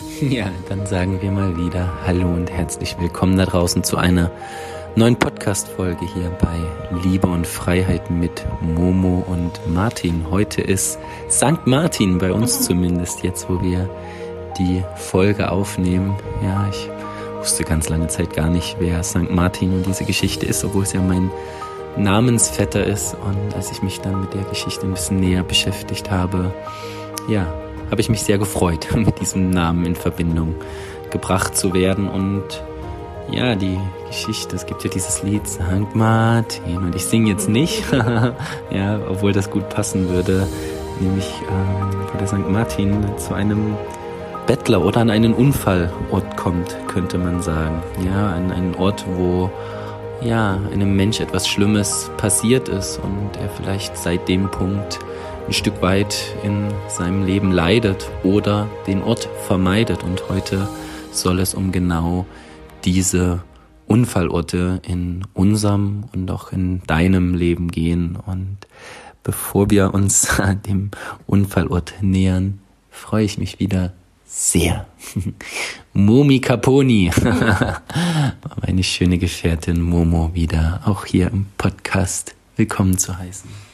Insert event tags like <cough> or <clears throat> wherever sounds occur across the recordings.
<laughs> Ja, dann sagen wir mal wieder Hallo und herzlich willkommen da draußen zu einer neuen Podcast-Folge hier bei Liebe und Freiheit mit Momo und Martin. Heute ist St. Martin bei uns zumindest, jetzt wo wir die Folge aufnehmen. Ja, ich wusste ganz lange Zeit gar nicht, wer St. Martin und diese Geschichte ist, obwohl es ja mein Namensvetter ist. Und als ich mich dann mit der Geschichte ein bisschen näher beschäftigt habe, ja, habe ich mich sehr gefreut, <laughs> mit diesem Namen in Verbindung gebracht zu werden. Und ja, die Geschichte, es gibt ja dieses Lied St. Martin und ich singe jetzt nicht, <laughs> ja, obwohl das gut passen würde, nämlich ähm, wo der St. Martin zu einem Bettler oder an einen Unfallort kommt, könnte man sagen. Ja, an einen Ort, wo ja, einem Mensch etwas Schlimmes passiert ist und er vielleicht seit dem Punkt ein Stück weit in seinem Leben leidet oder den Ort vermeidet. Und heute soll es um genau diese Unfallorte in unserem und auch in deinem Leben gehen. Und bevor wir uns <laughs> dem Unfallort nähern, freue ich mich wieder sehr. <laughs> Momi Caponi, <laughs> meine schöne Gefährtin Momo, wieder auch hier im Podcast willkommen zu heißen.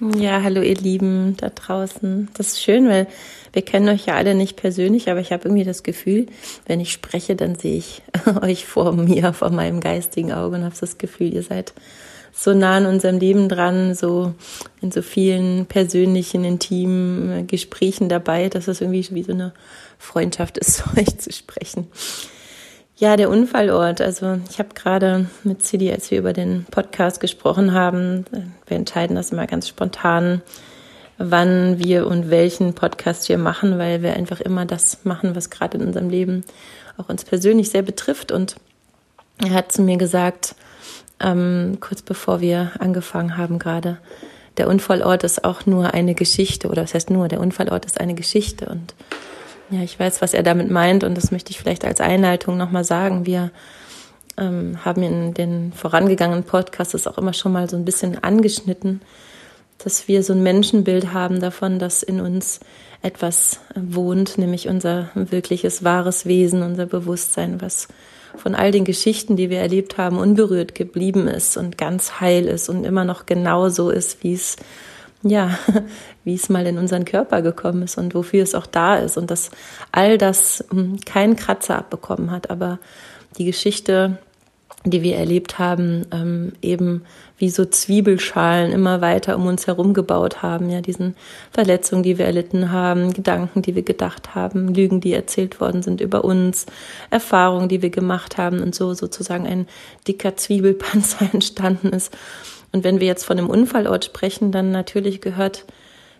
Ja, hallo ihr Lieben da draußen. Das ist schön, weil wir kennen euch ja alle nicht persönlich, aber ich habe irgendwie das Gefühl, wenn ich spreche, dann sehe ich <laughs> euch vor mir, vor meinem geistigen Auge und habe das Gefühl, ihr seid so nah an unserem Leben dran, so in so vielen persönlichen, intimen Gesprächen dabei, dass es irgendwie wie so eine Freundschaft <laughs> ist, euch zu sprechen. Ja, der Unfallort. Also ich habe gerade mit Cidi, als wir über den Podcast gesprochen haben, wir entscheiden das immer ganz spontan, wann wir und welchen Podcast wir machen, weil wir einfach immer das machen, was gerade in unserem Leben auch uns persönlich sehr betrifft. Und er hat zu mir gesagt, ähm, kurz bevor wir angefangen haben gerade, der Unfallort ist auch nur eine Geschichte, oder was heißt nur, der Unfallort ist eine Geschichte und ja, ich weiß, was er damit meint und das möchte ich vielleicht als Einleitung nochmal sagen. Wir ähm, haben in den vorangegangenen Podcasts auch immer schon mal so ein bisschen angeschnitten, dass wir so ein Menschenbild haben davon, dass in uns etwas wohnt, nämlich unser wirkliches wahres Wesen, unser Bewusstsein, was von all den Geschichten, die wir erlebt haben, unberührt geblieben ist und ganz heil ist und immer noch genauso ist, wie es ja, <laughs> wie es mal in unseren Körper gekommen ist und wofür es auch da ist und dass all das hm, keinen Kratzer abbekommen hat, aber die Geschichte, die wir erlebt haben, ähm, eben wie so Zwiebelschalen immer weiter um uns herum gebaut haben, ja, diesen Verletzungen, die wir erlitten haben, Gedanken, die wir gedacht haben, Lügen, die erzählt worden sind über uns, Erfahrungen, die wir gemacht haben und so sozusagen ein dicker Zwiebelpanzer <laughs> entstanden ist und wenn wir jetzt von einem Unfallort sprechen, dann natürlich gehört,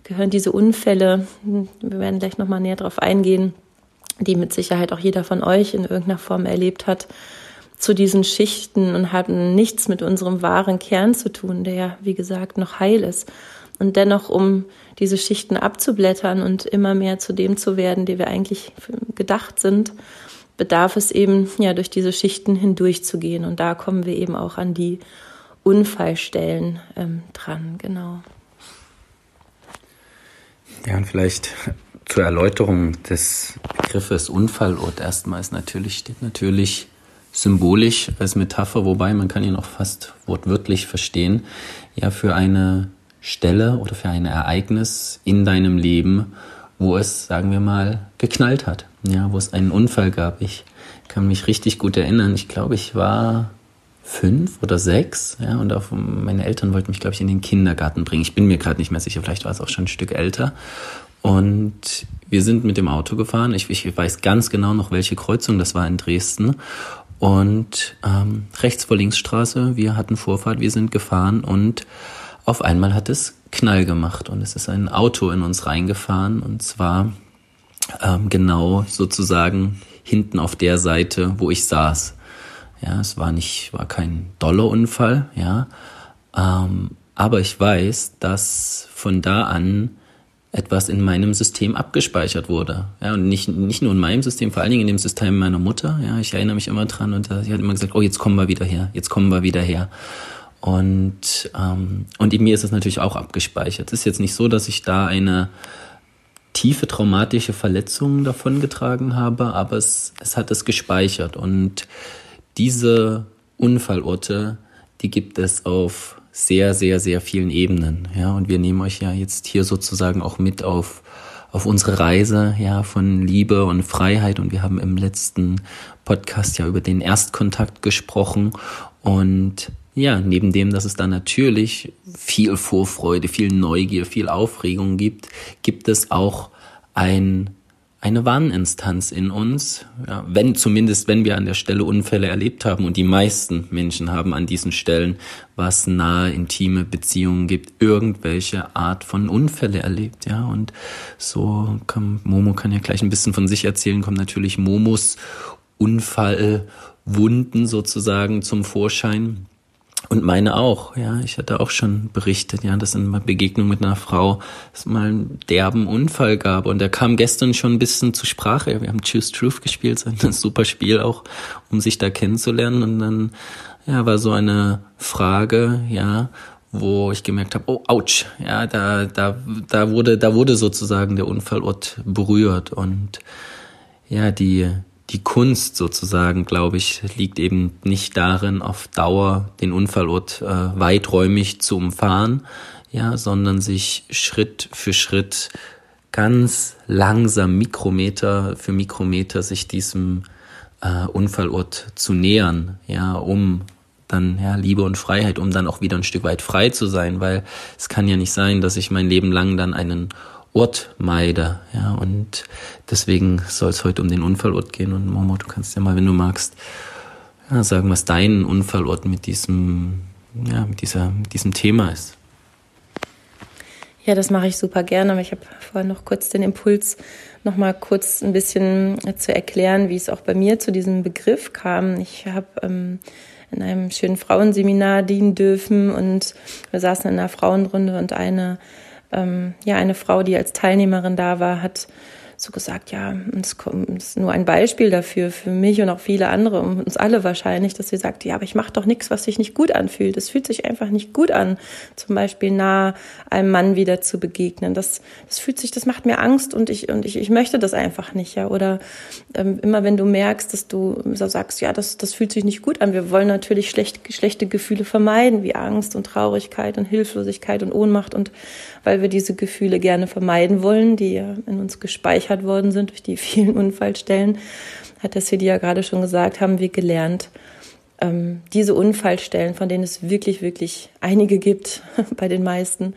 gehören diese Unfälle, wir werden gleich nochmal näher darauf eingehen, die mit Sicherheit auch jeder von euch in irgendeiner Form erlebt hat, zu diesen Schichten und haben nichts mit unserem wahren Kern zu tun, der ja, wie gesagt, noch heil ist. Und dennoch, um diese Schichten abzublättern und immer mehr zu dem zu werden, die wir eigentlich gedacht sind, bedarf es eben, ja, durch diese Schichten hindurchzugehen. Und da kommen wir eben auch an die Unfallstellen ähm, dran, genau. Ja, und vielleicht zur Erläuterung des Begriffes Unfallort erstmal ist natürlich, steht natürlich symbolisch als Metapher, wobei man kann ihn auch fast wortwörtlich verstehen, ja, für eine Stelle oder für ein Ereignis in deinem Leben, wo es, sagen wir mal, geknallt hat, ja, wo es einen Unfall gab. Ich kann mich richtig gut erinnern. Ich glaube, ich war fünf oder sechs, ja, und auch meine Eltern wollten mich, glaube ich, in den Kindergarten bringen. Ich bin mir gerade nicht mehr sicher, vielleicht war es auch schon ein Stück älter. Und wir sind mit dem Auto gefahren. Ich, ich weiß ganz genau noch, welche Kreuzung das war in Dresden. Und ähm, rechts vor Linksstraße, wir hatten Vorfahrt, wir sind gefahren und auf einmal hat es Knall gemacht und es ist ein Auto in uns reingefahren und zwar ähm, genau sozusagen hinten auf der Seite, wo ich saß. Ja, es war nicht, war kein Dollarunfall, ja. Ähm, aber ich weiß, dass von da an etwas in meinem System abgespeichert wurde. Ja, und nicht, nicht nur in meinem System, vor allen Dingen in dem System meiner Mutter. Ja, ich erinnere mich immer dran und sie hat immer gesagt, oh, jetzt kommen wir wieder her, jetzt kommen wir wieder her. Und, ähm, und in mir ist es natürlich auch abgespeichert. Es ist jetzt nicht so, dass ich da eine tiefe traumatische Verletzungen davongetragen habe, aber es, es hat es gespeichert. Und diese Unfallorte, die gibt es auf sehr, sehr, sehr vielen Ebenen. Ja, und wir nehmen euch ja jetzt hier sozusagen auch mit auf, auf unsere Reise, ja, von Liebe und Freiheit. Und wir haben im letzten Podcast ja über den Erstkontakt gesprochen. Und ja, neben dem, dass es da natürlich viel Vorfreude, viel Neugier, viel Aufregung gibt, gibt es auch ein, eine Warninstanz in uns, ja, wenn zumindest, wenn wir an der Stelle Unfälle erlebt haben und die meisten Menschen haben an diesen Stellen, was nahe intime Beziehungen gibt, irgendwelche Art von Unfälle erlebt, ja, und so kann, Momo kann ja gleich ein bisschen von sich erzählen, kommt natürlich Momos Unfallwunden sozusagen zum Vorschein und meine auch, ja. Ich hatte auch schon berichtet, ja, dass in einer Begegnung mit einer Frau es mal einen derben Unfall gab. Und der kam gestern schon ein bisschen zur Sprache. Wir haben Choose Truth gespielt, ein <laughs> super Spiel auch, um sich da kennenzulernen. Und dann, ja, war so eine Frage, ja, wo ich gemerkt habe, oh, ouch, ja, da, da, da wurde, da wurde sozusagen der Unfallort berührt. Und ja, die, die Kunst sozusagen, glaube ich, liegt eben nicht darin, auf Dauer den Unfallort äh, weiträumig zu umfahren, ja, sondern sich Schritt für Schritt ganz langsam Mikrometer für Mikrometer sich diesem äh, Unfallort zu nähern, ja, um dann ja Liebe und Freiheit, um dann auch wieder ein Stück weit frei zu sein, weil es kann ja nicht sein, dass ich mein Leben lang dann einen Ort meide. Ja, und deswegen soll es heute um den Unfallort gehen. Und Momo, du kannst ja mal, wenn du magst, ja, sagen, was dein Unfallort mit diesem, ja, mit dieser, mit diesem Thema ist. Ja, das mache ich super gerne, aber ich habe vorhin noch kurz den Impuls, noch mal kurz ein bisschen zu erklären, wie es auch bei mir zu diesem Begriff kam. Ich habe ähm, in einem schönen Frauenseminar dienen dürfen und wir saßen in einer Frauenrunde und eine ähm, ja, eine Frau, die als Teilnehmerin da war, hat so gesagt, ja, es ist nur ein Beispiel dafür, für mich und auch viele andere, um uns alle wahrscheinlich, dass sie sagt, ja, aber ich mache doch nichts, was sich nicht gut anfühlt. Es fühlt sich einfach nicht gut an, zum Beispiel nah einem Mann wieder zu begegnen. Das, das fühlt sich, das macht mir Angst und ich, und ich, ich möchte das einfach nicht, ja. Oder ähm, immer wenn du merkst, dass du so sagst, ja, das, das fühlt sich nicht gut an. Wir wollen natürlich schlecht, schlechte Gefühle vermeiden, wie Angst und Traurigkeit und Hilflosigkeit und Ohnmacht und weil wir diese Gefühle gerne vermeiden wollen, die ja in uns gespeichert worden sind durch die <laughs> vielen Unfallstellen, hat das Hedi ja gerade schon gesagt, haben wir gelernt, ähm, diese Unfallstellen, von denen es wirklich, wirklich einige gibt, <laughs> bei den meisten,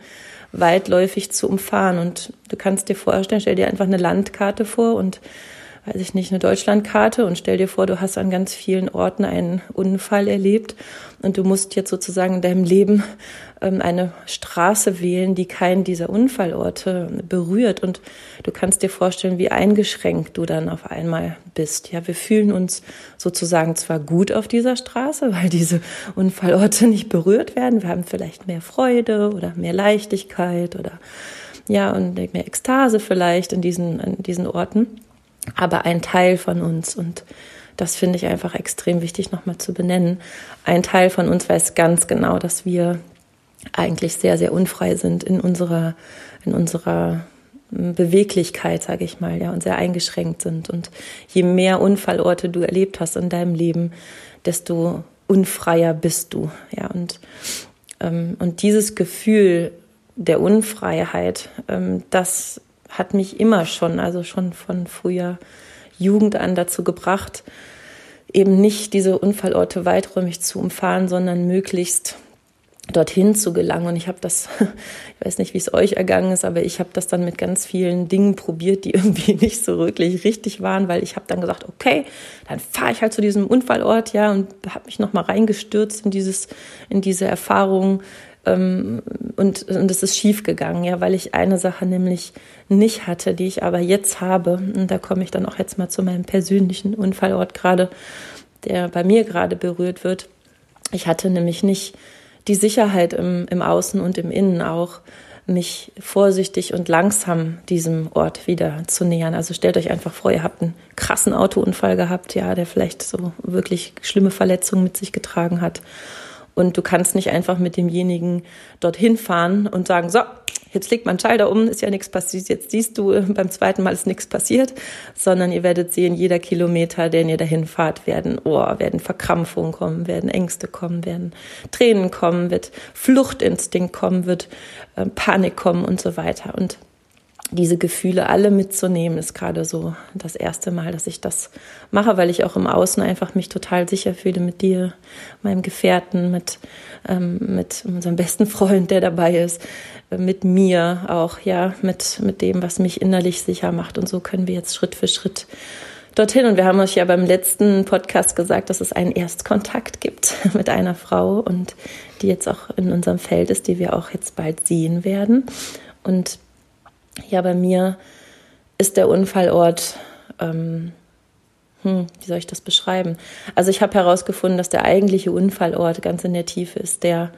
weitläufig zu umfahren. Und du kannst dir vorstellen, stell dir einfach eine Landkarte vor und weiß ich nicht, eine Deutschlandkarte und stell dir vor, du hast an ganz vielen Orten einen Unfall erlebt und du musst jetzt sozusagen in deinem Leben ähm, eine Straße wählen, die keinen dieser Unfallorte berührt und du kannst dir vorstellen, wie eingeschränkt du dann auf einmal bist. Ja, wir fühlen uns sozusagen zwar gut auf dieser Straße, weil diese Unfallorte nicht berührt werden. Wir haben vielleicht mehr Freude oder mehr Leichtigkeit oder ja, und mehr Ekstase vielleicht in diesen, in diesen Orten aber ein Teil von uns und das finde ich einfach extrem wichtig nochmal zu benennen. Ein Teil von uns weiß ganz genau, dass wir eigentlich sehr, sehr unfrei sind in unserer, in unserer Beweglichkeit, sage ich mal, ja, und sehr eingeschränkt sind. Und je mehr Unfallorte du erlebt hast in deinem Leben, desto unfreier bist du, ja. Und ähm, und dieses Gefühl der Unfreiheit, ähm, das hat mich immer schon, also schon von früher Jugend an dazu gebracht, eben nicht diese Unfallorte weiträumig zu umfahren, sondern möglichst dorthin zu gelangen. Und ich habe das, <laughs> ich weiß nicht, wie es euch ergangen ist, aber ich habe das dann mit ganz vielen Dingen probiert, die <laughs> irgendwie nicht so wirklich richtig waren, weil ich habe dann gesagt, okay, dann fahre ich halt zu diesem Unfallort, ja, und habe mich noch mal reingestürzt in dieses, in diese Erfahrung ähm, und, und es ist schief gegangen, ja, weil ich eine Sache nämlich nicht hatte, die ich aber jetzt habe. Und da komme ich dann auch jetzt mal zu meinem persönlichen Unfallort gerade, der bei mir gerade berührt wird. Ich hatte nämlich nicht die Sicherheit im, im Außen und im Innen auch, mich vorsichtig und langsam diesem Ort wieder zu nähern. Also stellt euch einfach vor, ihr habt einen krassen Autounfall gehabt, ja, der vielleicht so wirklich schlimme Verletzungen mit sich getragen hat. Und du kannst nicht einfach mit demjenigen dorthin fahren und sagen, so, jetzt legt man Schalter um, ist ja nichts passiert, jetzt siehst du, <laughs> beim zweiten Mal ist nichts passiert, sondern ihr werdet sehen, jeder Kilometer, den ihr dahin fahrt, werden, oh, werden Verkrampfungen kommen, werden Ängste kommen, werden Tränen kommen, wird Fluchtinstinkt kommen, wird äh, Panik kommen und so weiter. Und diese Gefühle alle mitzunehmen, ist gerade so das erste Mal, dass ich das mache, weil ich auch im Außen einfach mich total sicher fühle mit dir, meinem Gefährten, mit, ähm, mit unserem besten Freund, der dabei ist, äh, mit mir auch, ja, mit, mit dem, was mich innerlich sicher macht. Und so können wir jetzt Schritt für Schritt dorthin. Und wir haben euch ja beim letzten Podcast gesagt, dass es einen Erstkontakt gibt <laughs> mit einer Frau und die jetzt auch in unserem Feld ist, die wir auch jetzt bald sehen werden. Und ja, bei mir ist der Unfallort, ähm, hm, wie soll ich das beschreiben? Also ich habe herausgefunden, dass der eigentliche Unfallort ganz in der Tiefe ist, der,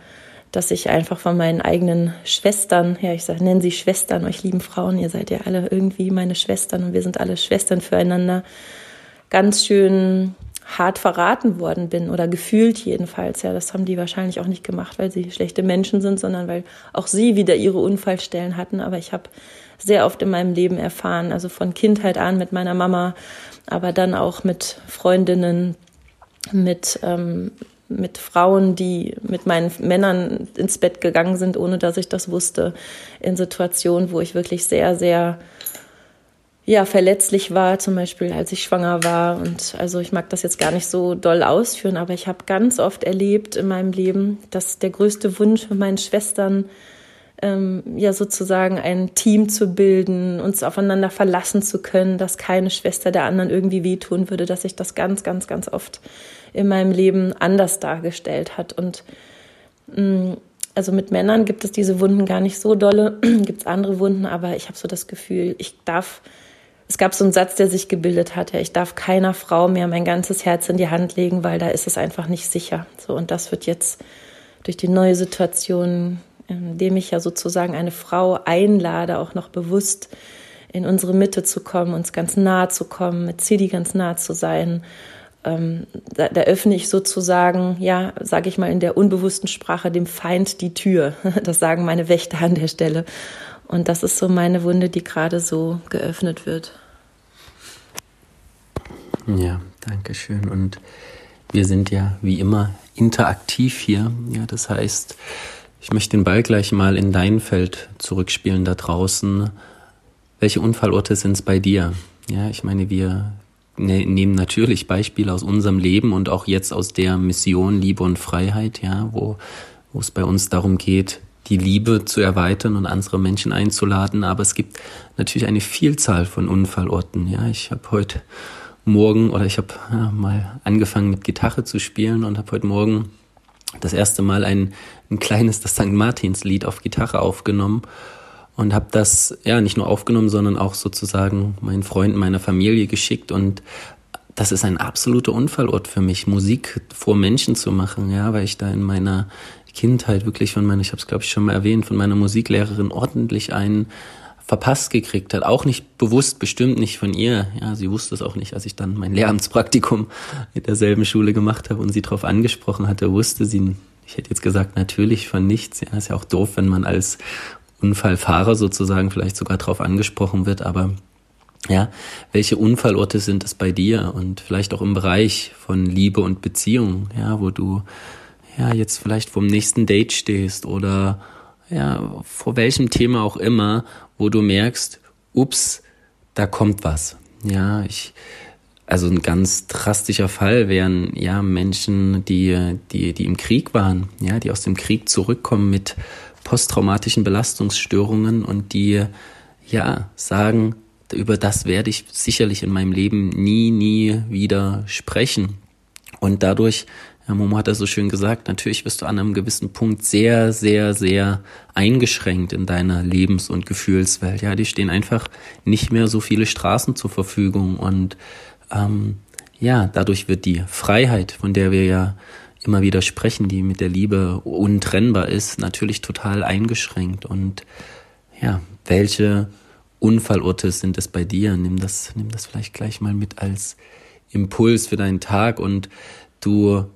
dass ich einfach von meinen eigenen Schwestern, ja, ich sag, nenne sie Schwestern, euch lieben Frauen, ihr seid ja alle irgendwie meine Schwestern und wir sind alle Schwestern füreinander, ganz schön hart verraten worden bin oder gefühlt jedenfalls. Ja, das haben die wahrscheinlich auch nicht gemacht, weil sie schlechte Menschen sind, sondern weil auch sie wieder ihre Unfallstellen hatten. Aber ich habe sehr oft in meinem Leben erfahren, also von Kindheit an mit meiner Mama, aber dann auch mit Freundinnen, mit ähm, mit Frauen, die mit meinen Männern ins Bett gegangen sind, ohne dass ich das wusste, in Situationen, wo ich wirklich sehr, sehr ja, verletzlich war, zum Beispiel als ich schwanger war. Und also ich mag das jetzt gar nicht so doll ausführen, aber ich habe ganz oft erlebt in meinem Leben, dass der größte Wunsch mit meinen Schwestern ähm, ja sozusagen ein Team zu bilden, uns aufeinander verlassen zu können, dass keine Schwester der anderen irgendwie wehtun würde, dass sich das ganz, ganz, ganz oft in meinem Leben anders dargestellt hat. Und mh, mm, also mit Männern gibt es diese Wunden gar nicht so dolle, <clears throat> gibt es andere Wunden, aber ich habe so das Gefühl, ich darf es gab so einen Satz, der sich gebildet hat, ja, ich darf keiner Frau mehr mein ganzes Herz in die Hand legen, weil da ist es einfach nicht sicher. So, und das wird jetzt durch die neue Situation, indem ich ja sozusagen eine Frau einlade, auch noch bewusst in unsere Mitte zu kommen, uns ganz nahe zu kommen, mit Cidi ganz nah zu sein. Ähm, da, da öffne ich sozusagen, ja, sage ich mal in der unbewussten Sprache, dem Feind die Tür. <laughs> Das sagen meine Wächter an der Stelle. Und das ist so meine Wunde, die gerade so geöffnet wird. Ja, danke schön. Und wir sind ja wie immer interaktiv hier. Ja, das heißt, ich möchte den Ball gleich mal in dein Feld zurückspielen da draußen. Welche Unfallorte sind es bei dir? Ja, ich meine, wir ne, nehmen natürlich Beispiele aus unserem Leben und auch jetzt aus der Mission Liebe und Freiheit, ja, wo, wo es bei uns darum geht, die Liebe zu erweitern und andere Menschen einzuladen. Aber es gibt natürlich eine Vielzahl von Unfallorten. Ja, ich habe heute Morgen oder ich habe ja, mal angefangen mit Gitarre zu spielen und habe heute Morgen das erste Mal ein, ein kleines das St. Martins Lied auf Gitarre aufgenommen und habe das ja nicht nur aufgenommen, sondern auch sozusagen meinen Freunden, meiner Familie geschickt und das ist ein absoluter Unfallort für mich, Musik vor Menschen zu machen, ja, weil ich da in meiner Kindheit wirklich von meiner, ich habe es glaube ich schon mal erwähnt, von meiner Musiklehrerin ordentlich einen verpasst gekriegt hat. Auch nicht bewusst, bestimmt nicht von ihr. Ja, sie wusste es auch nicht, als ich dann mein Lehramtspraktikum in derselben Schule gemacht habe und sie darauf angesprochen hatte, wusste sie, ich hätte jetzt gesagt, natürlich von nichts. Ja, ist ja auch doof, wenn man als Unfallfahrer sozusagen vielleicht sogar darauf angesprochen wird, aber ja, welche Unfallorte sind es bei dir und vielleicht auch im Bereich von Liebe und Beziehung, ja, wo du ja, jetzt vielleicht vom nächsten Date stehst oder ja, vor welchem Thema auch immer, wo du merkst, ups, da kommt was. Ja, ich, also ein ganz drastischer Fall wären ja Menschen, die, die, die im Krieg waren, ja, die aus dem Krieg zurückkommen mit posttraumatischen Belastungsstörungen und die ja sagen, über das werde ich sicherlich in meinem Leben nie, nie wieder sprechen. Und dadurch ja, Momo hat das so schön gesagt, natürlich wirst du an einem gewissen Punkt sehr, sehr, sehr eingeschränkt in deiner Lebens- und Gefühlswelt. Ja, die stehen einfach nicht mehr so viele Straßen zur Verfügung und ähm, ja, dadurch wird die Freiheit, von der wir ja immer wieder sprechen, die mit der Liebe untrennbar ist, natürlich total eingeschränkt. Und ja, welche Unfallorte sind es bei dir? Nimm das, nimm das vielleicht gleich mal mit als Impuls für deinen Tag und du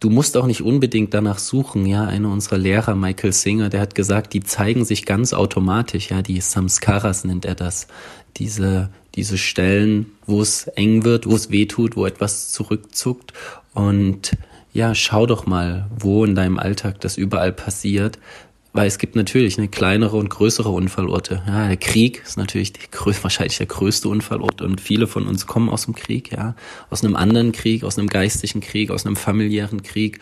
du musst auch nicht unbedingt danach suchen. Ja, einer unserer Lehrer, Michael Singer, der hat gesagt, die zeigen sich ganz automatisch. Ja, die Samskaras nennt er das. Diese, diese Stellen, wo es eng wird, wo es weh tut, wo etwas zurückzuckt. Und ja, schau doch mal, wo in deinem Alltag das überall passiert. Weil es gibt natürlich eine kleinere und größere Unfallorte. Ja, der Krieg ist natürlich <laughs> wahrscheinlich der größte Unfallort und viele von uns kommen aus dem Krieg, ja, aus einem anderen Krieg, aus einem geistigen Krieg, aus einem familiären Krieg.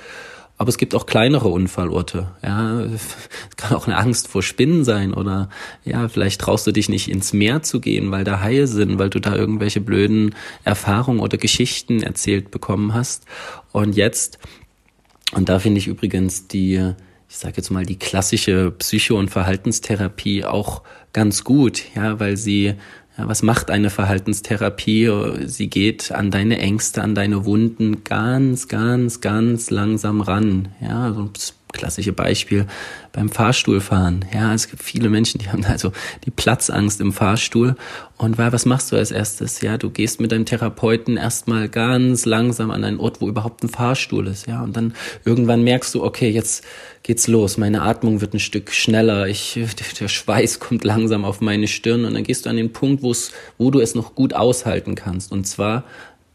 Aber es gibt auch kleinere Unfallorte. Ja, es kann auch eine Angst vor Spinnen sein oder ja, vielleicht traust du dich nicht ins Meer zu gehen, weil da Haie sind, weil du da irgendwelche blöden Erfahrungen oder Geschichten erzählt bekommen hast. Und jetzt, und da finde ich übrigens die ich sage jetzt mal, die klassische Psycho- und Verhaltenstherapie auch ganz gut, ja, weil sie, ja, was macht eine Verhaltenstherapie? Sie geht an deine Ängste, an deine Wunden ganz, ganz, ganz langsam ran, ja, so das klassische Beispiel beim Fahrstuhlfahren. Ja, es gibt viele Menschen, die haben also die Platzangst im Fahrstuhl. Und weil, was machst du als erstes? Ja, du gehst mit deinem Therapeuten erstmal ganz langsam an einen Ort, wo überhaupt ein Fahrstuhl ist. Ja, und dann irgendwann merkst du, okay, jetzt geht's los. Meine Atmung wird ein Stück schneller. Ich, <laughs> der Schweiß kommt langsam auf meine Stirn. Und dann gehst du an den Punkt, wo du es noch gut aushalten kannst. Und zwar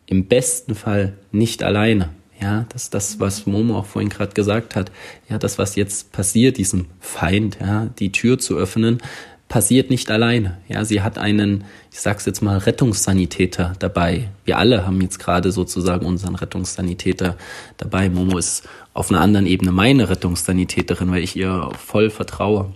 im besten Fall nicht alleine. Ja, das das, was Momo auch vorhin gerade gesagt hat. Ja, das, was jetzt passiert, diesem Feind, ja, die Tür zu öffnen, passiert nicht alleine. Ja, sie hat einen, ich sag's jetzt mal, Rettungssanitäter dabei. Wir alle haben jetzt gerade sozusagen unseren Rettungssanitäter dabei. Momo ist auf einer anderen Ebene meine Rettungssanitäterin, weil ich ihr voll vertraue.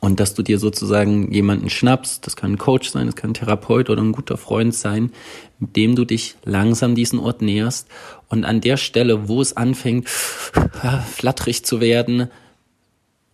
Und dass du dir sozusagen jemanden schnappst, das kann ein Coach sein, das kann ein Therapeut oder ein guter Freund sein, mit dem du dich langsam diesen Ort näherst und an der Stelle, wo es anfängt, flatterig zu werden,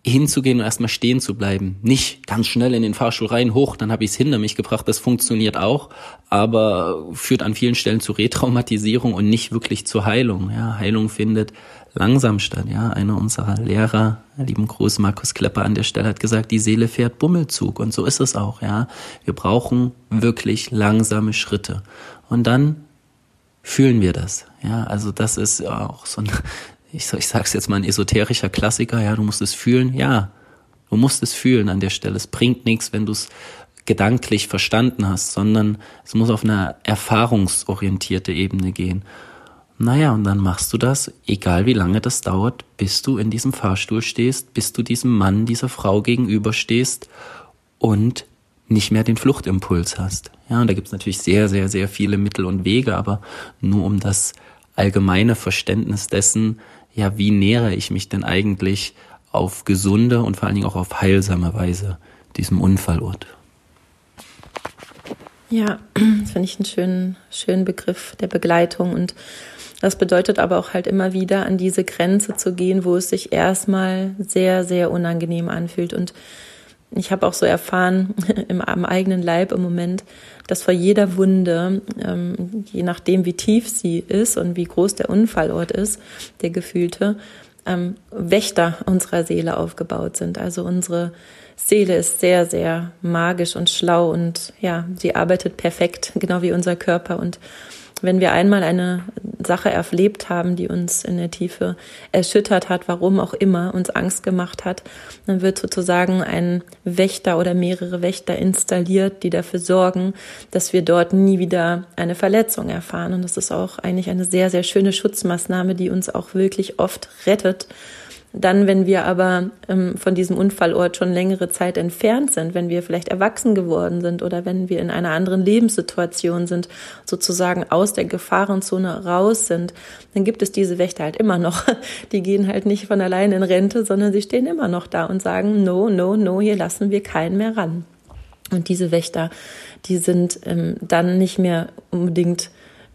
hinzugehen und erstmal stehen zu bleiben. Nicht ganz schnell in den Fahrstuhl rein, hoch, dann habe ich es hinter mich gebracht. Das funktioniert auch, aber führt an vielen Stellen zu Retraumatisierung und nicht wirklich zur Heilung. Ja, Heilung findet langsam statt. Ja, einer unserer Lehrer, lieben Gruß Markus Klepper an der Stelle, hat gesagt, die Seele fährt Bummelzug und so ist es auch. Ja, wir brauchen wirklich langsame Schritte und dann fühlen wir das. Ja, also das ist auch so ein ich, ich sag's jetzt mal, ein esoterischer Klassiker, ja, du musst es fühlen, ja, du musst es fühlen an der Stelle. Es bringt nichts, wenn du es gedanklich verstanden hast, sondern es muss auf einer erfahrungsorientierte Ebene gehen. Naja, und dann machst du das, egal wie lange das dauert, bis du in diesem Fahrstuhl stehst, bis du diesem Mann, dieser Frau gegenüberstehst und nicht mehr den Fluchtimpuls hast. Ja, und da gibt's natürlich sehr, sehr, sehr viele Mittel und Wege, aber nur um das allgemeine Verständnis dessen, ja, wie nähere ich mich denn eigentlich auf gesunde und vor allen Dingen auch auf heilsame Weise diesem Unfallort? Ja, <clears throat> das finde ich einen schönen, schönen Begriff der Begleitung und das bedeutet aber auch halt immer wieder an diese Grenze zu gehen, wo es sich erstmal sehr, sehr unangenehm anfühlt und ich habe auch so erfahren <laughs> im, am eigenen Leib im Moment, dass vor jeder Wunde, ähm, je nachdem wie tief sie ist und wie groß der Unfallort ist, der gefühlte, ähm, Wächter unserer Seele aufgebaut sind. Also unsere Seele ist sehr, sehr magisch und schlau und ja, sie arbeitet perfekt, <laughs> genau wie unser Körper und wenn wir einmal eine Sache erlebt haben, die uns in der Tiefe erschüttert hat, warum auch immer, uns Angst gemacht hat, dann wird sozusagen ein Wächter oder mehrere Wächter installiert, die dafür sorgen, dass wir dort nie wieder eine Verletzung erfahren. Und das ist auch eigentlich eine sehr, sehr schöne Schutzmaßnahme, die uns auch wirklich oft rettet dann, wenn wir aber ähm, von diesem Unfallort schon längere Zeit entfernt sind, wenn wir vielleicht erwachsen geworden sind oder wenn wir in einer anderen Lebenssituation sind, sozusagen aus der Gefahrenzone raus sind, dann gibt es diese Wächter halt immer noch. <laughs> Die gehen halt nicht von allein in Rente, sondern sie stehen immer noch da und sagen, no, no, no, hier lassen wir keinen mehr ran. Und diese Wächter, die sind ähm, dann nicht mehr unbedingt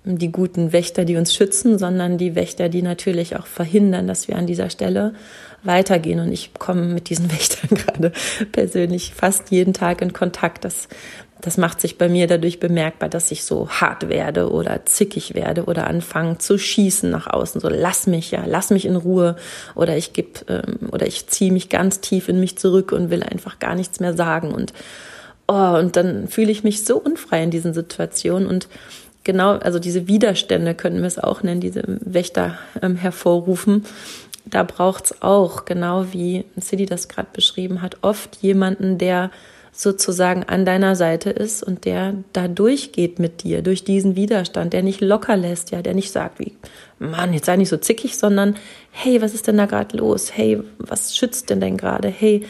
die guten Wächter, die uns schützen, sondern die Wächter, die natürlich auch verhindern, dass wir an dieser Stelle weitergehen. Und ich komme mit diesen <laughs> Wächtern gerade persönlich fast jeden Tag in Kontakt. Das, das macht sich bei mir dadurch bemerkbar, dass ich so hart werde oder zickig werde oder anfange zu schießen nach außen. So lass mich ja, lass mich in Ruhe oder ich gebe ähm, oder ich ziehe mich ganz tief in mich zurück und will einfach gar nichts mehr sagen und oh, und dann fühle ich mich so unfrei in diesen Situationen und genau, also diese Widerstände können wir es auch nennen, diese Wächter ähm, hervorrufen. Da braucht es auch, genau wie City das gerade beschrieben hat, oft jemanden, der sozusagen an deiner Seite ist und der da durchgeht mit dir, durch diesen Widerstand, der nicht locker lässt, ja, der nicht sagt wie, Mann, jetzt sei nicht so zickig, sondern hey, was ist denn da gerade los? Hey, was schützt denn denn gerade? Hey,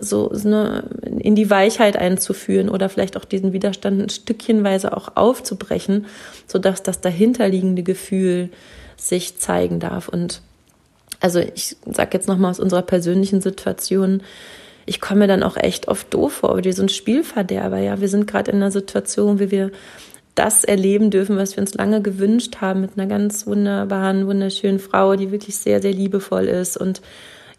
so ne, in die Weichheit einzuführen oder vielleicht auch diesen Widerstand ein Stückchenweise auch aufzubrechen, sodass das dahinterliegende Gefühl sich zeigen darf. Und also ich sage jetzt nochmal aus unserer persönlichen Situation, ich komme mir dann auch echt oft doof vor, wie so ein Spielverderber. Ja, wir sind gerade in einer Situation, wie wir das erleben dürfen, was wir uns lange gewünscht haben, mit einer ganz wunderbaren, wunderschönen Frau, die wirklich sehr, sehr liebevoll ist und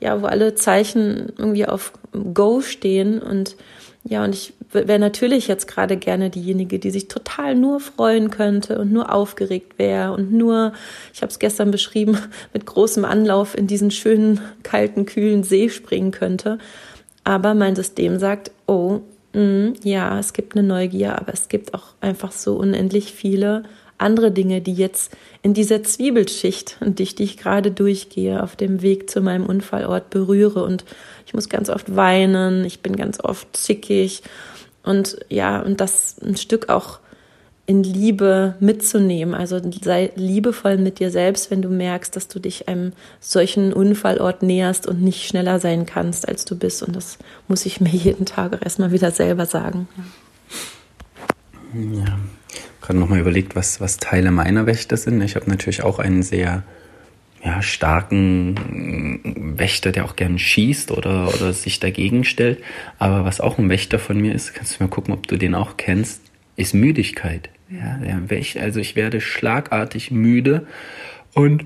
ja, wo alle Zeichen irgendwie auf Go stehen und ja, und ich wäre natürlich jetzt gerade gerne diejenige, die sich total nur freuen könnte und nur aufgeregt wäre und nur, ich habe es gestern beschrieben, <laughs> mit großem Anlauf in diesen schönen, kalten, kühlen See springen könnte. Aber mein System sagt, oh, mh, mm, ja, es gibt eine Neugier, aber es gibt auch einfach so unendlich viele andere Dinge, die jetzt in dieser Zwiebelschicht, durch die ich gerade durchgehe, auf dem Weg zu meinem Unfallort berühre. Und ich muss ganz oft weinen, ich bin ganz oft zickig. Und ja, und das ein Stück auch in Liebe mitzunehmen. Also sei liebevoll mit dir selbst, wenn du merkst, dass du dich einem solchen Unfallort näherst und nicht schneller sein kannst, als du bist. Und das muss ich mir <laughs> jeden Tag auch erstmal wieder selber sagen. Ja. ja gerade nochmal überlegt, was, was Teile meiner Wächter sind. Ich habe natürlich auch einen sehr ja, starken Wächter, der auch gern schießt oder, oder sich dagegen stellt. Aber was auch ein Wächter von mir ist, kannst du mal gucken, ob du den auch kennst, ist Müdigkeit. Ja, also ich werde schlagartig müde und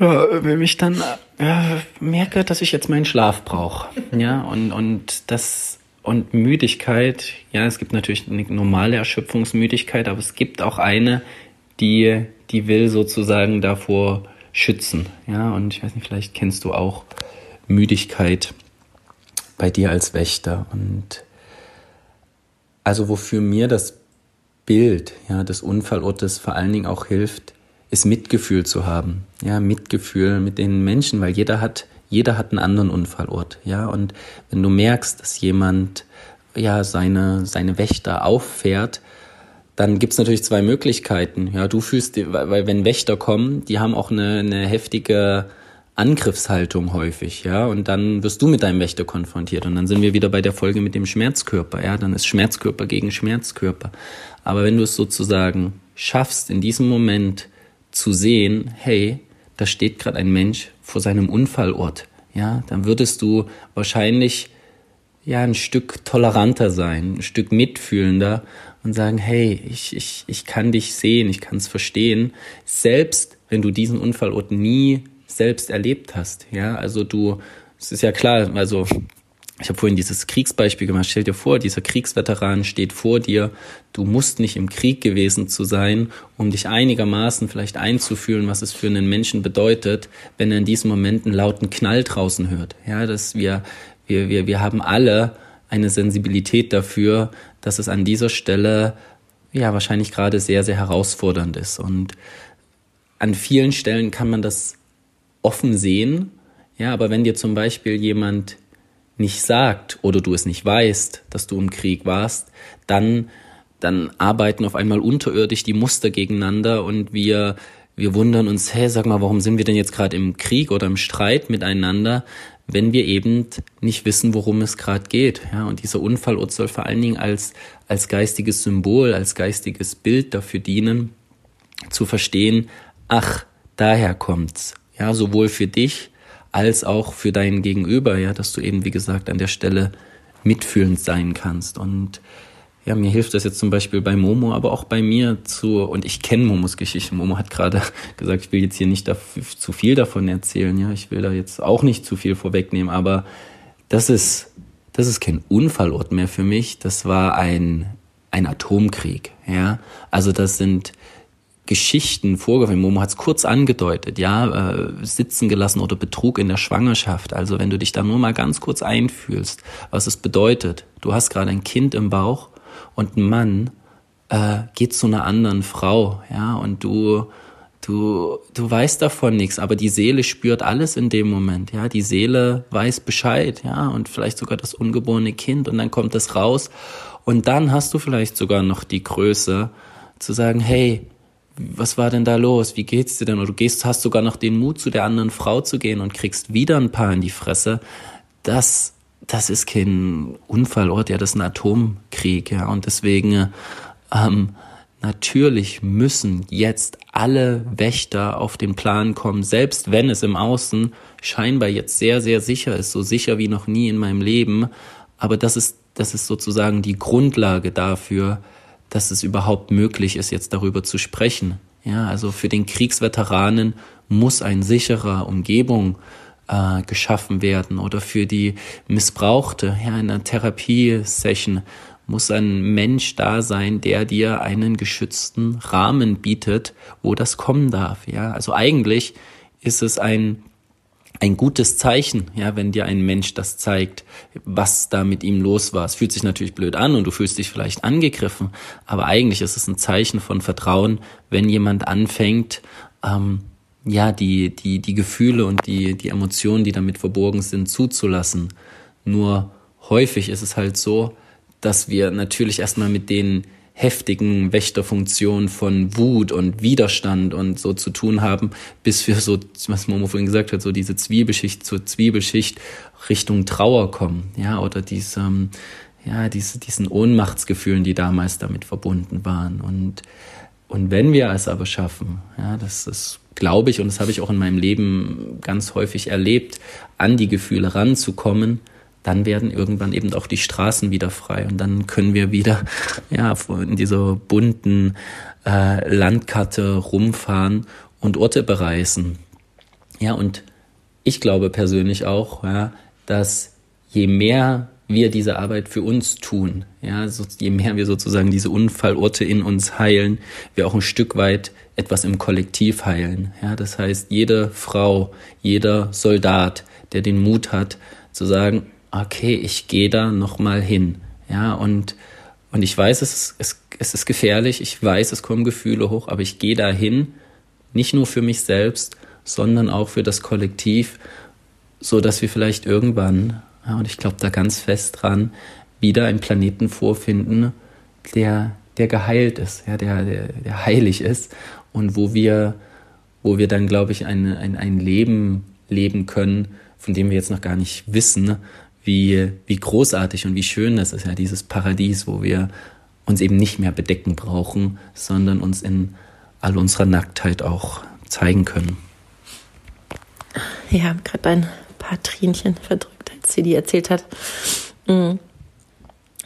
ja, wenn ich dann ja, merke, dass ich jetzt meinen Schlaf brauche. Ja, und, und das und Müdigkeit, ja, es gibt natürlich eine normale Erschöpfungsmüdigkeit, aber es gibt auch eine, die, die will sozusagen davor schützen. Ja, und ich weiß nicht, vielleicht kennst du auch Müdigkeit bei dir als Wächter. Und also wofür mir das Bild ja, des Unfallortes vor allen Dingen auch hilft, ist Mitgefühl zu haben. Ja, Mitgefühl mit den Menschen, weil jeder hat jeder hat einen anderen Unfallort, ja. Und wenn du merkst, dass jemand ja seine, seine Wächter auffährt, dann gibt's natürlich zwei Möglichkeiten. Ja, du fühlst, weil wenn Wächter kommen, die haben auch eine, eine heftige Angriffshaltung häufig, ja, und dann wirst du mit deinem Wächter konfrontiert und dann sind wir wieder bei der Folge mit dem Schmerzkörper, ja, dann ist Schmerzkörper gegen Schmerzkörper. Aber wenn du es sozusagen schaffst, in diesem Moment zu sehen, hey, da steht gerade ein Mensch vor seinem Unfallort, ja, dann würdest du wahrscheinlich ja ein Stück toleranter sein, ein Stück mitfühlender und sagen, hey, ich, ich, ich kann dich sehen, ich kann es verstehen, selbst wenn du diesen Unfallort nie selbst erlebt hast, ja, also du, es ist ja klar, also ich habe vorhin dieses Kriegsbeispiel gemacht. Stell dir vor, dieser Kriegsveteran steht vor dir. Du musst nicht im Krieg gewesen zu sein, um dich einigermaßen vielleicht einzufühlen, was es für einen Menschen bedeutet, wenn er in diesem Moment einen lauten Knall draußen hört. Ja, dass wir, wir, wir, wir haben alle eine Sensibilität dafür, dass es an dieser Stelle ja wahrscheinlich gerade sehr, sehr herausfordernd ist. Und an vielen Stellen kann man das offen sehen. Ja, aber wenn dir zum Beispiel jemand nicht sagt oder du es nicht weißt, dass du im Krieg warst, dann, dann arbeiten auf einmal unterirdisch die Muster gegeneinander und wir, wir wundern uns, hä, sag mal, warum sind wir denn jetzt gerade im Krieg oder im Streit miteinander, wenn wir eben nicht wissen, worum es gerade geht. Ja, und dieser Unfallort soll vor allen Dingen als, als geistiges Symbol, als geistiges Bild dafür dienen, zu verstehen, ach, daher kommt's. Ja, sowohl für dich als auch für deinen Gegenüber, ja, dass du eben, wie gesagt, an der Stelle mitfühlend sein kannst. Und ja, mir hilft das jetzt zum Beispiel bei Momo, aber auch bei mir zu, und ich kenne Momos Geschichte. Momo hat gerade <laughs> gesagt, ich will jetzt hier nicht zu viel davon erzählen, ja, ich will da jetzt auch nicht zu viel vorwegnehmen, aber das ist, das ist kein Unfallort mehr für mich, das war ein, ein Atomkrieg, ja. Also das sind, Geschichten vorgefallen. Momo hat es kurz angedeutet, ja, äh, sitzen gelassen oder Betrug in der Schwangerschaft. Also wenn du dich da nur mal ganz kurz einfühlst, was es bedeutet. Du hast gerade ein Kind im Bauch und ein Mann äh, geht zu einer anderen Frau, ja, und du, du, du weißt davon nichts, aber die Seele spürt alles in dem Moment, ja, die Seele weiß Bescheid, ja, und vielleicht sogar das ungeborene Kind und dann kommt es raus und dann hast du vielleicht sogar noch die Größe zu sagen, hey, was war denn da los? Wie geht's dir denn? Oder du gehst, hast sogar noch den Mut, zu der anderen Frau zu gehen und kriegst wieder ein paar in die Fresse. Das, das ist kein Unfallort, ja, das ist ein Atomkrieg, ja. Und deswegen, ähm, natürlich müssen jetzt alle Wächter auf den Plan kommen, selbst wenn es im Außen scheinbar jetzt sehr, sehr sicher ist, so sicher wie noch nie in meinem Leben. Aber das ist, das ist sozusagen die Grundlage dafür, dass es überhaupt möglich ist, jetzt darüber zu sprechen. Ja, also für den Kriegsveteranen muss ein sicherer Umgebung äh, geschaffen werden oder für die Missbrauchte, ja, in einer Therapiesession muss ein Mensch da sein, der dir einen geschützten Rahmen bietet, wo das kommen darf, ja. Also eigentlich ist es ein ein gutes Zeichen, ja, wenn dir ein Mensch das zeigt, was da mit ihm los war. Es fühlt sich natürlich blöd an und du fühlst dich vielleicht angegriffen, aber eigentlich ist es ein Zeichen von Vertrauen, wenn jemand anfängt, ähm, ja, die, die, die Gefühle und die, die Emotionen, die damit verborgen sind, zuzulassen. Nur häufig ist es halt so, dass wir natürlich erstmal mit den heftigen Wächterfunktion von Wut und Widerstand und so zu tun haben, bis wir so, was Momo vorhin gesagt hat, so diese Zwiebelschicht zur Zwiebelschicht Richtung Trauer kommen, ja, oder diesem, ja, diese, diesen Ohnmachtsgefühlen, die damals damit verbunden waren. Und, und wenn wir es aber schaffen, ja, das ist, glaube ich, und das habe ich auch in meinem Leben ganz häufig erlebt, an die Gefühle ranzukommen, dann werden irgendwann eben auch die Straßen wieder frei und dann können wir wieder <laughs> ja in dieser bunten äh, Landkarte rumfahren und Orte bereisen. Ja, und ich glaube persönlich auch, ja, dass je mehr wir diese Arbeit für uns tun, ja, so, je mehr wir sozusagen diese Unfallorte in uns heilen, wir auch ein Stück weit etwas im Kollektiv heilen. Ja, das heißt, jede Frau, jeder Soldat, der den Mut hat, zu sagen, okay, ich gehe da nochmal hin. Ja, und, und ich weiß, es ist, es, es ist gefährlich, ich weiß, es kommen Gefühle hoch, aber ich gehe da hin, nicht nur für mich selbst, sondern auch für das Kollektiv, so dass wir vielleicht irgendwann, ja, und ich glaube da ganz fest dran, wieder einen Planeten vorfinden, der, der geheilt ist, ja, der, der, der heilig ist und wo wir, wo wir dann, glaube ich, ein, ein, ein Leben leben können, von dem wir jetzt noch gar nicht wissen, wie, wie großartig und wie schön das ist, ja, dieses Paradies, wo wir uns eben nicht mehr bedecken brauchen, sondern uns in all unserer Nacktheit auch zeigen können. Ja, gerade ein paar Tränchen verdrückt, als sie die erzählt hat. Mm.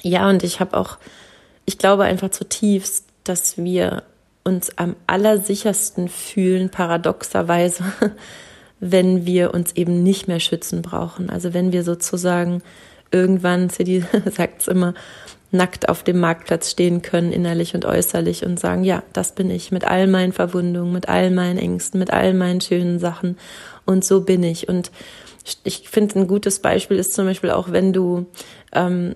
Ja, und ich habe auch, ich glaube einfach zutiefst, dass wir uns am allersichersten fühlen, paradoxerweise, wenn wir uns eben nicht mehr schützen brauchen. Also wenn wir sozusagen irgendwann, City <laughs> sagt es immer, nackt auf dem Marktplatz stehen können, innerlich und äußerlich und sagen, ja, das bin ich mit all meinen Verwundungen, mit all meinen Ängsten, mit all meinen schönen Sachen und so bin ich. Und ich finde, ein gutes Beispiel ist zum Beispiel auch, wenn du ähm,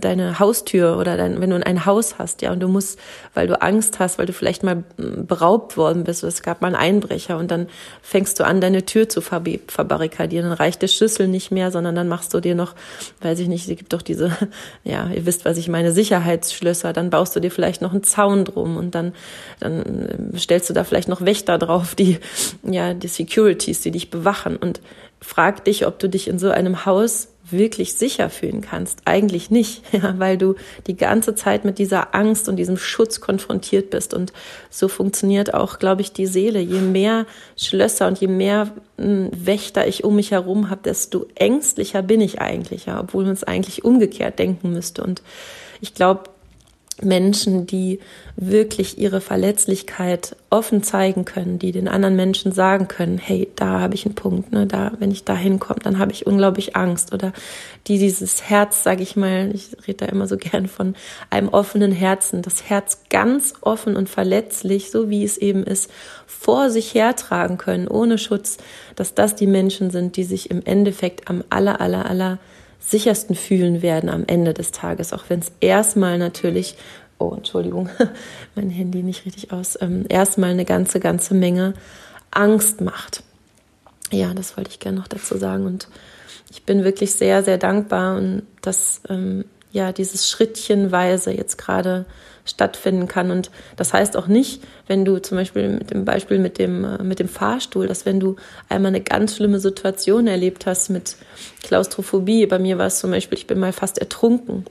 deine Haustür oder dein, wenn du ein Haus hast, ja, und du musst, weil du Angst hast, weil du vielleicht mal beraubt worden bist, es gab mal einen Einbrecher und dann fängst du an, deine Tür zu verbarrikadieren, dann reicht der Schlüssel nicht mehr, sondern dann machst du dir noch, weiß ich nicht, es gibt doch diese, <laughs> ja, ihr wisst, was ich meine, Sicherheitsschlösser, dann baust du dir vielleicht noch einen Zaun drum und dann, dann stellst du da vielleicht noch Wächter drauf, die, ja, die Securities, die dich bewachen und frag dich, ob du dich in so einem Haus wirklich sicher fühlen kannst. Eigentlich nicht, <laughs> ja, weil du die ganze Zeit mit dieser Angst und diesem Schutz konfrontiert bist. Und so funktioniert auch, glaube ich, die Seele. Je mehr Schlösser und je mehr hm, Wächter ich um mich herum habe, desto ängstlicher bin ich eigentlich, ja, obwohl man es eigentlich umgekehrt denken müsste. Und ich glaube, Menschen, die wirklich ihre Verletzlichkeit offen zeigen können, die den anderen Menschen sagen können, hey, da habe ich einen Punkt, ne, da, wenn ich da hinkomme, dann habe ich unglaublich Angst. Oder die dieses Herz, sage ich mal, ich rede da immer so <laughs> gern von einem offenen Herzen, das Herz ganz offen und verletzlich, so wie es eben ist, vor sich hertragen können, ohne Schutz, dass das die Menschen sind, die sich im Endeffekt am aller, aller, aller sichersten fühlen werden am Ende des Tages, auch wenn es erstmal natürlich oh, Entschuldigung, <laughs> mein Handy nicht richtig aus, ähm, erstmal eine ganze, ganze Menge Angst macht. Ja, das wollte ich gerne noch dazu sagen. Und ich bin wirklich sehr, sehr dankbar und dass ähm, ja dieses Schrittchenweise jetzt gerade stattfinden kann. Und das heißt auch nicht, wenn du zum Beispiel mit dem Beispiel mit dem, äh, mit dem Fahrstuhl, dass wenn du einmal eine ganz schlimme Situation erlebt hast mit Klaustrophobie, bei mir war es zum Beispiel, ich bin mal fast ertrunken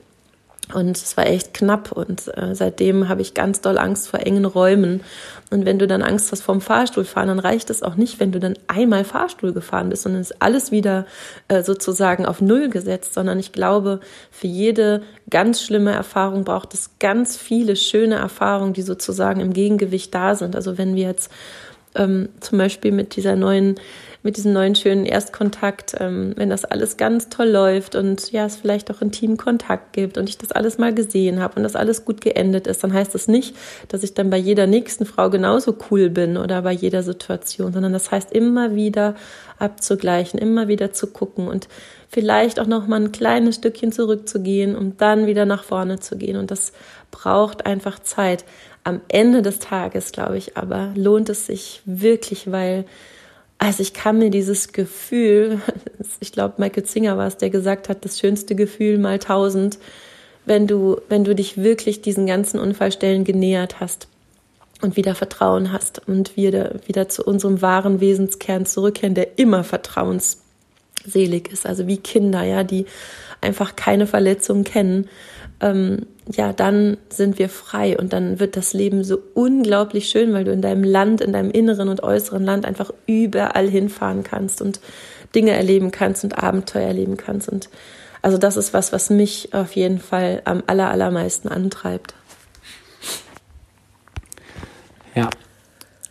und es war echt knapp und äh, seitdem habe ich ganz doll Angst vor engen Räumen. Und wenn du dann Angst hast vorm Fahrstuhl fahren, dann reicht es auch nicht, wenn du dann einmal Fahrstuhl gefahren bist, sondern ist alles wieder äh, sozusagen auf Null gesetzt, sondern ich glaube, für jede ganz schlimme Erfahrung braucht es ganz viele schöne Erfahrungen, die sozusagen im Gegengewicht da sind. Also wenn wir jetzt ähm, zum Beispiel mit dieser neuen mit diesem neuen schönen Erstkontakt, ähm, wenn das alles ganz toll läuft und ja, es vielleicht auch intimen Kontakt gibt und ich das alles mal gesehen habe und das alles gut geendet ist, dann heißt das nicht, dass ich dann bei jeder nächsten Frau genauso cool bin oder bei jeder Situation, sondern das heißt immer wieder abzugleichen, immer wieder zu gucken und vielleicht auch noch mal ein kleines Stückchen zurückzugehen, um dann wieder nach vorne zu gehen und das braucht einfach Zeit. Am Ende des Tages, glaube ich, aber lohnt es sich wirklich, weil also ich kann mir dieses Gefühl, <laughs> ich glaube Michael Zinger war es, der gesagt hat, das schönste Gefühl mal tausend, wenn du, wenn du dich wirklich diesen ganzen Unfallstellen genähert hast und wieder Vertrauen hast und wieder, wieder zu unserem wahren Wesenskern zurückkehren, der immer vertrauensselig ist, also wie Kinder, ja, die einfach keine Verletzungen kennen ähm, ja, dann sind wir frei und dann wird das Leben so unglaublich schön, weil du in deinem Land, in deinem inneren und äußeren Land einfach überall hinfahren kannst und Dinge erleben kannst und Abenteuer erleben kannst. Und also das ist was, was mich auf jeden Fall am aller, allermeisten antreibt. Ja.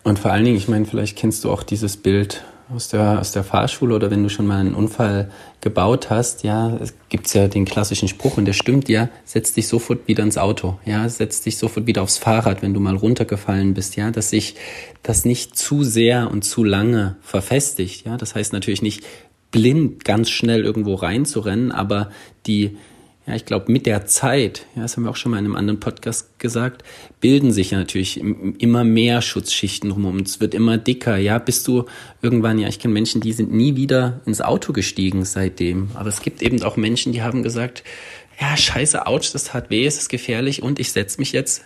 Und vor allen Dingen, ich meine, vielleicht kennst du auch dieses Bild aus der, aus der Fahrschule oder wenn du schon mal einen Unfall gebaut hast, ja, es gibt ja den klassischen Spruch und der stimmt ja, setz dich sofort wieder ins Auto, ja, setz dich sofort wieder aufs Fahrrad, wenn du mal runtergefallen bist, ja, dass sich das nicht zu sehr und zu lange verfestigt, ja, das heißt natürlich nicht blind ganz schnell irgendwo reinzurennen, aber die, ja, ich glaube, mit der Zeit, ja, das haben wir auch schon mal in einem anderen Podcast gesagt, bilden sich ja natürlich immer mehr Schutzschichten drumherum. Es wird immer dicker, ja, bist du irgendwann, ja, ich kenne Menschen, die sind nie wieder ins Auto gestiegen seitdem. Aber es gibt eben auch Menschen, die haben gesagt, ja, scheiße, ouch, das tat weh, es ist gefährlich und ich setze mich jetzt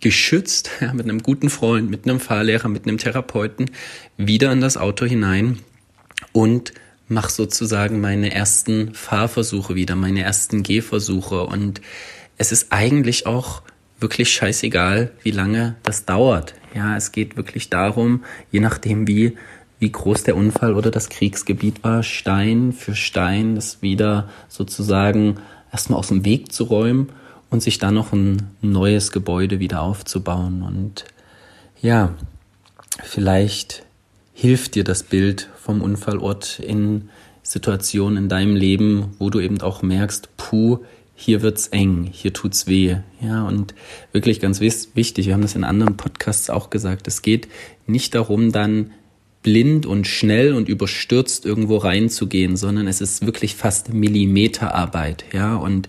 geschützt, <laughs> ja, mit einem guten Freund, mit einem Fahrlehrer, mit einem Therapeuten wieder in das Auto hinein und mache sozusagen meine ersten Fahrversuche wieder, meine ersten Gehversuche. Und es ist eigentlich auch wirklich scheißegal, wie lange das dauert. Ja, es geht wirklich darum, je nachdem wie, wie groß der Unfall oder das Kriegsgebiet war, Stein für Stein das wieder sozusagen erstmal aus dem Weg zu räumen und sich dann noch ein neues Gebäude wieder aufzubauen. Und ja, vielleicht hilft dir das Bild vom Unfallort in Situationen in deinem Leben, wo du eben auch merkst, puh, hier wird's eng, hier tut's weh. Ja, und wirklich ganz wichtig, wir haben das in anderen Podcasts auch gesagt, es geht nicht darum, dann blind und schnell und überstürzt irgendwo reinzugehen, sondern es ist wirklich fast Millimeterarbeit, ja, und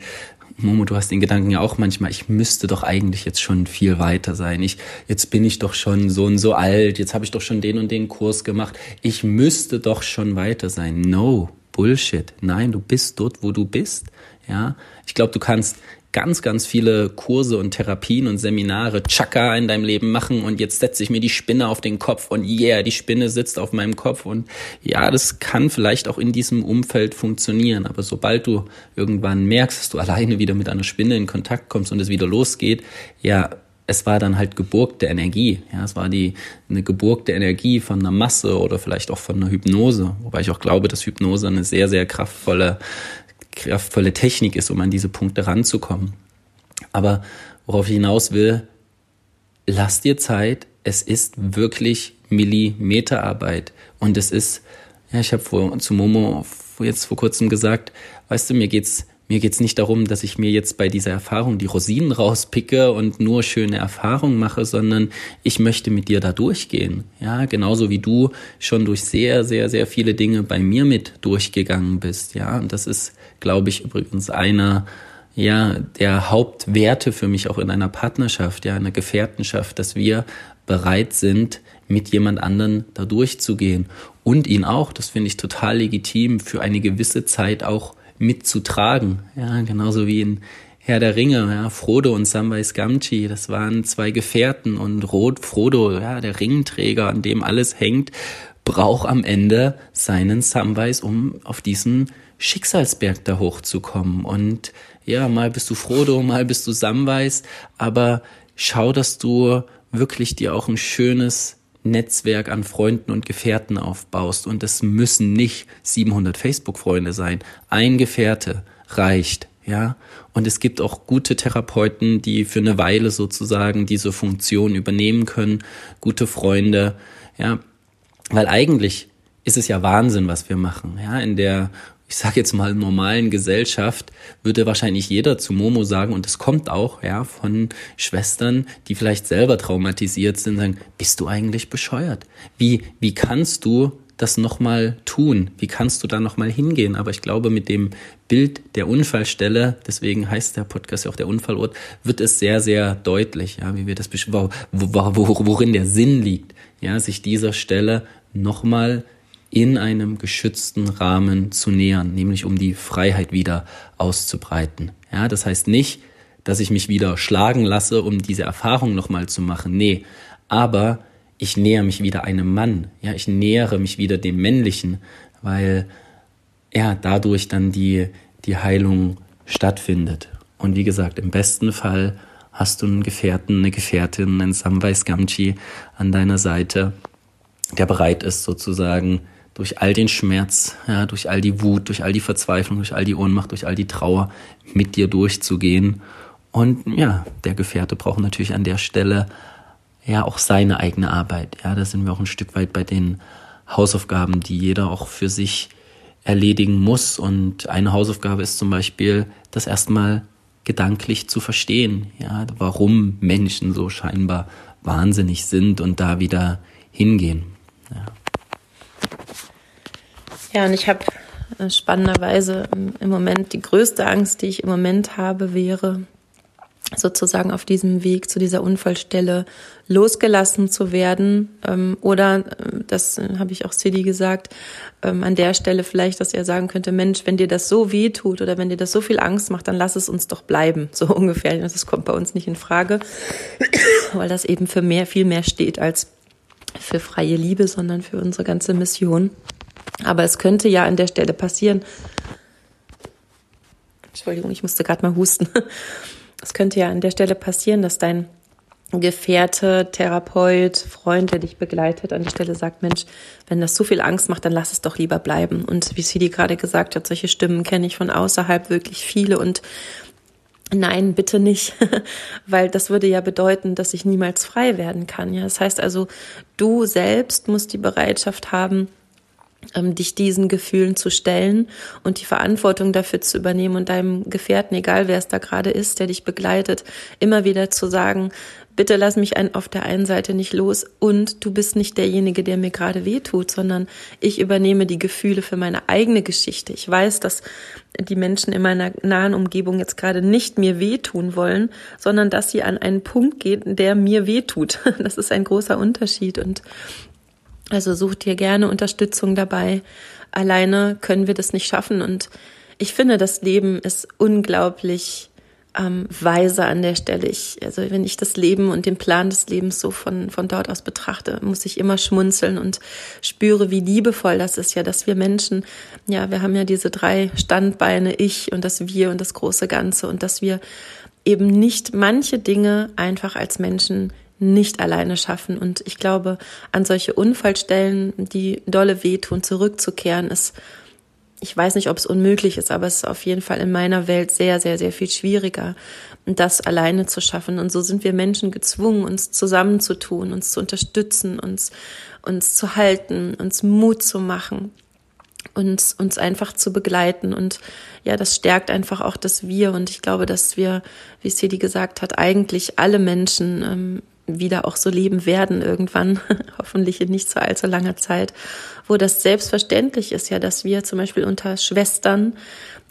Momo, du hast den Gedanken ja auch manchmal, ich müsste doch eigentlich jetzt schon viel weiter sein. Ich, jetzt bin ich doch schon so und so alt, jetzt habe ich doch schon den und den Kurs gemacht. Ich müsste doch schon weiter sein. No, Bullshit. Nein, du bist dort, wo du bist. Ja, ich glaube, du kannst ganz, ganz viele Kurse und Therapien und Seminare Chaka in deinem Leben machen und jetzt setze ich mir die Spinne auf den Kopf und yeah, die Spinne sitzt auf meinem Kopf und ja, das kann vielleicht auch in diesem Umfeld funktionieren, aber sobald du irgendwann merkst, dass du alleine wieder mit einer Spinne in Kontakt kommst und es wieder losgeht, ja, es war dann halt geburgte Energie. Ja, es war die eine geburgte Energie von einer Masse oder vielleicht auch von einer Hypnose, wobei ich auch glaube, dass Hypnose eine sehr sehr kraftvolle kraftvolle Technik ist, um an diese Punkte ranzukommen. Aber worauf ich hinaus will, lass dir Zeit. Es ist wirklich Millimeterarbeit. Und es ist, ja, ich habe zu Momo jetzt vor kurzem gesagt, weißt du, mir geht's mir geht's nicht darum, dass ich mir jetzt bei dieser Erfahrung die Rosinen rauspicke und nur schöne Erfahrungen mache, sondern ich möchte mit dir da durchgehen. Ja, genauso wie du schon durch sehr, sehr, sehr viele Dinge bei mir mit durchgegangen bist. Ja, und das ist glaube ich, übrigens einer ja der Hauptwerte für mich auch in einer Partnerschaft, ja, einer Gefährtenschaft, dass wir bereit sind, mit jemand anderen da durchzugehen und ihn auch, das finde ich total legitim, für eine gewisse Zeit auch mitzutragen. Ja, genauso wie in Herr der Ringe, ja, Frodo und Samwise Gamgee, das waren zwei Gefährten und Rot, Frodo, ja, der Ringträger, an dem alles hängt, braucht am Ende seinen Samwise, um auf diesen Schicksalsberg da hochzukommen. Und ja, mal bist du Frodo, mal bist du Samwise, aber schau, dass du wirklich dir auch ein schönes Netzwerk an Freunden und Gefährten aufbaust. Und es müssen nicht 700 Facebook-Freunde sein. Ein Gefährte reicht, ja. Und es gibt auch gute Therapeuten, die für eine Weile sozusagen diese Funktion übernehmen können. Gute Freunde, ja. Weil eigentlich ist es ja Wahnsinn, was wir machen, ja. In der ich sage jetzt mal, normalen Gesellschaft würde wahrscheinlich jeder zu Momo sagen, und es kommt auch, ja, von Schwestern, die vielleicht selber traumatisiert sind, sagen, bist du eigentlich bescheuert? Wie, wie kannst du das nochmal tun? Wie kannst du da nochmal hingehen? Aber ich glaube, mit dem Bild der Unfallstelle, deswegen heißt der Podcast ja auch der Unfallort, wird es sehr, sehr deutlich, ja, wie wir das, wo, wo, worin der Sinn liegt, ja, sich dieser Stelle nochmal in einem geschützten Rahmen zu nähern, nämlich um die Freiheit wieder auszubreiten. Ja, das heißt nicht, dass ich mich wieder schlagen lasse, um diese Erfahrung nochmal zu machen. Nee, aber ich näher mich wieder einem Mann. Ja, ich nähere mich wieder dem Männlichen, weil ja, dadurch dann die, die Heilung stattfindet. Und wie gesagt, im besten Fall hast du einen Gefährten, eine Gefährtin, einen Samwise Gamgee an deiner Seite, der bereit ist, sozusagen durch all den Schmerz, ja, durch all die Wut, durch all die Verzweiflung, durch all die Ohnmacht, durch all die Trauer mit dir durchzugehen. Und ja, der Gefährte braucht natürlich an der Stelle ja auch seine eigene Arbeit. Ja, da sind wir auch ein Stück weit bei den Hausaufgaben, die jeder auch für sich erledigen muss. Und eine Hausaufgabe ist zum Beispiel, das erstmal gedanklich zu verstehen, ja, warum Menschen so scheinbar wahnsinnig sind und da wieder hingehen. Ja. Ja, und ich habe äh, spannenderweise im Moment die größte Angst, die ich im Moment habe, wäre sozusagen auf diesem Weg zu dieser Unfallstelle losgelassen zu werden ähm, oder äh, das äh, habe ich auch Sidi gesagt ähm, an der Stelle vielleicht, dass er sagen könnte Mensch, wenn dir das so weh tut oder wenn dir das so viel Angst macht, dann lass es uns doch bleiben <laughs> so ungefähr. Das kommt bei uns nicht in Frage, <coughs> weil das eben für mehr viel mehr steht als für freie Liebe, sondern für unsere ganze Mission. Aber es könnte ja an der Stelle passieren. Entschuldigung, ich musste gerade mal husten. <laughs> Es könnte ja an der Stelle passieren, dass dein Gefährte, Therapeut, Freund, der dich begleitet, an der Stelle sagt, Mensch, wenn das so viel Angst macht, dann lass es doch lieber bleiben. Und wie Sidi gerade gesagt hat, solche Stimmen kenne ich von außerhalb wirklich viele und Nein, bitte nicht, <laughs> weil das würde ja bedeuten, dass ich niemals frei werden kann. Ja, das heißt also, du selbst musst die Bereitschaft haben, dich diesen Gefühlen zu stellen und die Verantwortung dafür zu übernehmen und deinem Gefährten, egal wer es da gerade ist, der dich begleitet, immer wieder zu sagen, bitte lass mich ein, auf der einen Seite nicht los und du bist nicht derjenige, der mir gerade wehtut, sondern ich übernehme die Gefühle für meine eigene Geschichte. Ich weiß, dass die Menschen in meiner nahen Umgebung jetzt gerade nicht mir wehtun wollen, sondern dass sie an einen Punkt gehen, der mir wehtut. <laughs> Das ist ein großer Unterschied und also such dir gerne Unterstützung dabei. Alleine können wir das nicht schaffen. Und ich finde, das Leben ist unglaublich ähm, weise an der Stelle. Ich, also wenn ich das Leben und den Plan des Lebens so von, von dort aus betrachte, muss ich immer schmunzeln und spüre, wie liebevoll das ist ja, dass wir Menschen, ja, wir haben ja diese drei Standbeine, ich und das Wir und das große Ganze und dass wir eben nicht manche Dinge einfach als Menschen nicht alleine schaffen. Und ich glaube, an solche Unfallstellen, die dolle wehtun, zurückzukehren, ist, ich weiß nicht, ob es unmöglich ist, aber es ist auf jeden Fall in meiner Welt sehr, sehr, sehr viel schwieriger, das alleine zu schaffen. Und so sind wir Menschen gezwungen, uns zusammenzutun, uns zu unterstützen, uns, uns zu halten, uns Mut zu machen uns, uns einfach zu begleiten. Und ja, das stärkt einfach auch das Wir. Und ich glaube, dass wir, wie Sidi gesagt hat, eigentlich alle Menschen ähm, wieder auch so leben werden irgendwann, <laughs> hoffentlich in nicht so allzu langer Zeit, wo das selbstverständlich ist ja, dass wir zum Beispiel unter Schwestern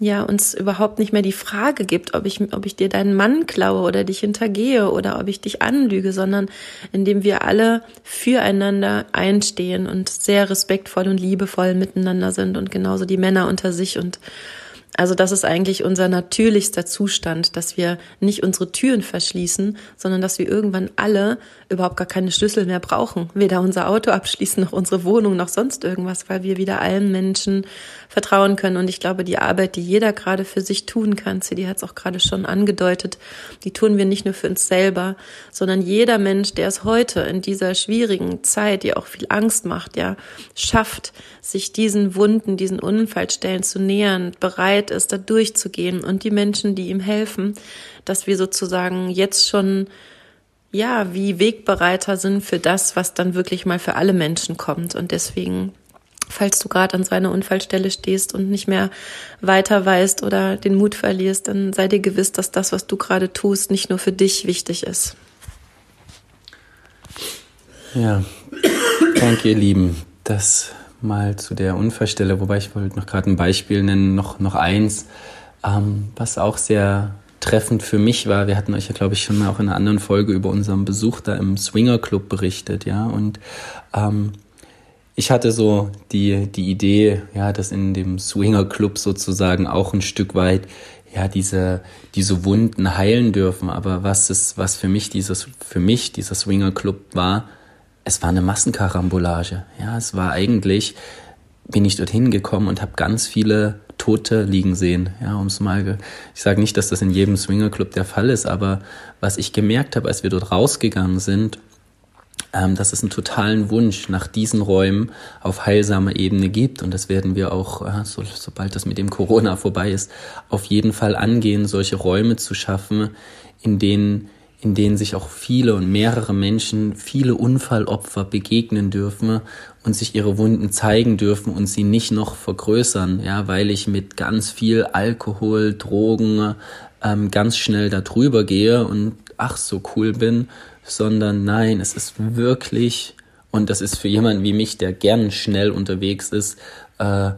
ja uns überhaupt nicht mehr die Frage gibt, ob ich, ob ich dir deinen Mann klaue oder dich hintergehe oder ob ich dich anlüge, sondern indem wir alle füreinander einstehen und sehr respektvoll und liebevoll miteinander sind und genauso die Männer unter sich und also das ist eigentlich unser natürlichster Zustand, dass wir nicht unsere Türen verschließen, sondern dass wir irgendwann alle überhaupt gar keine Schlüssel mehr brauchen. Weder unser Auto abschließen, noch unsere Wohnung, noch sonst irgendwas, weil wir wieder allen Menschen vertrauen können. Und ich glaube, die Arbeit, die jeder gerade für sich tun kann, die hat es auch gerade schon angedeutet, die tun wir nicht nur für uns selber, sondern jeder Mensch, der es heute in dieser schwierigen Zeit, die auch viel Angst macht, ja, schafft, sich diesen Wunden, diesen Unfallstellen zu nähern, bereit ist, da durchzugehen und die Menschen, die ihm helfen, dass wir sozusagen jetzt schon ja, wie Wegbereiter sind für das, was dann wirklich mal für alle Menschen kommt. Und deswegen, falls du gerade an so einer Unfallstelle stehst und nicht mehr weiter weißt oder den Mut verlierst, dann sei dir gewiss, dass das, was du gerade tust, nicht nur für dich wichtig ist. Ja, danke ihr Lieben. Das mal zu der Unfallstelle, wobei ich wollte noch gerade ein Beispiel nennen, noch, noch eins, ähm, was auch sehr treffend für mich war. Wir hatten euch ja, glaube ich, schon mal auch in einer anderen Folge über unseren Besuch da im Swinger Club berichtet, ja. Und ähm, ich hatte so die, die Idee, ja, dass in dem Swinger Club sozusagen auch ein Stück weit ja, diese, diese Wunden heilen dürfen. Aber was ist, was für mich dieses, für mich dieser Swinger Club war, es war eine Massenkarambolage. Ja, es war eigentlich, bin ich dorthin gekommen und habe ganz viele Tote liegen sehen. Ja, um's mal, ich sage nicht, dass das in jedem Swingerclub der Fall ist, aber was ich gemerkt habe, als wir dort rausgegangen sind, ähm, dass es einen totalen Wunsch nach diesen Räumen auf heilsamer Ebene gibt. Und das werden wir auch, äh, so, sobald das mit dem Corona vorbei ist, auf jeden Fall angehen, solche Räume zu schaffen, in denen in denen sich auch viele und mehrere Menschen, viele Unfallopfer begegnen dürfen und sich ihre Wunden zeigen dürfen und sie nicht noch vergrößern, ja, weil ich mit ganz viel Alkohol, Drogen ähm, ganz schnell da drüber gehe und ach so cool bin, sondern nein, es ist wirklich und das ist für jemanden wie mich, der gern schnell unterwegs ist, äh,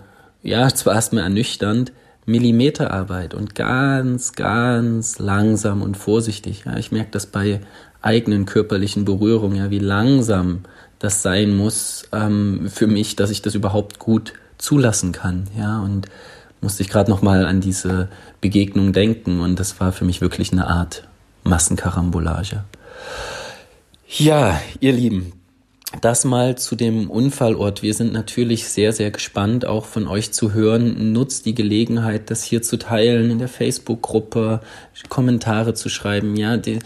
ja, zwar erstmal ernüchternd, Millimeterarbeit und ganz, ganz langsam und vorsichtig. Ja, ich merke das bei eigenen körperlichen Berührungen, ja, wie langsam das sein muss ähm, für mich, dass ich das überhaupt gut zulassen kann. Ja, und musste ich gerade noch mal an diese Begegnung denken und das war für mich wirklich eine Art Massenkarambolage. Ja, ihr Lieben, das mal zu dem Unfallort. Wir sind natürlich sehr, sehr gespannt, auch von euch zu hören. Nutzt die Gelegenheit, das hier zu teilen, in der Facebook-Gruppe, Kommentare zu schreiben. Ja, die,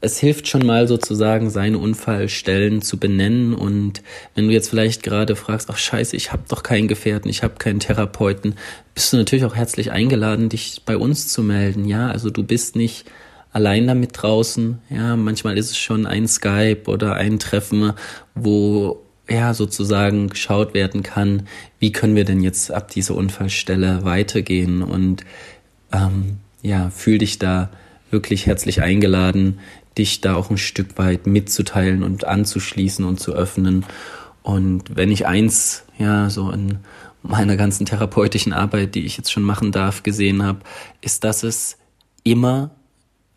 es hilft schon mal sozusagen, seine Unfallstellen zu benennen. Und wenn du jetzt vielleicht gerade fragst, ach scheiße, ich habe doch keinen Gefährten, ich habe keinen Therapeuten, bist du natürlich auch herzlich eingeladen, dich bei uns zu melden. Ja, also du bist nicht allein damit draußen. Ja, manchmal ist es schon ein Skype oder ein Treffen, wo ja sozusagen geschaut werden kann, wie können wir denn jetzt ab dieser Unfallstelle weitergehen und ähm, ja, fühl dich da wirklich herzlich eingeladen, dich da auch ein Stück weit mitzuteilen und anzuschließen und zu öffnen. Und wenn ich eins, ja, so in meiner ganzen therapeutischen Arbeit, die ich jetzt schon machen darf, gesehen habe, ist, dass es immer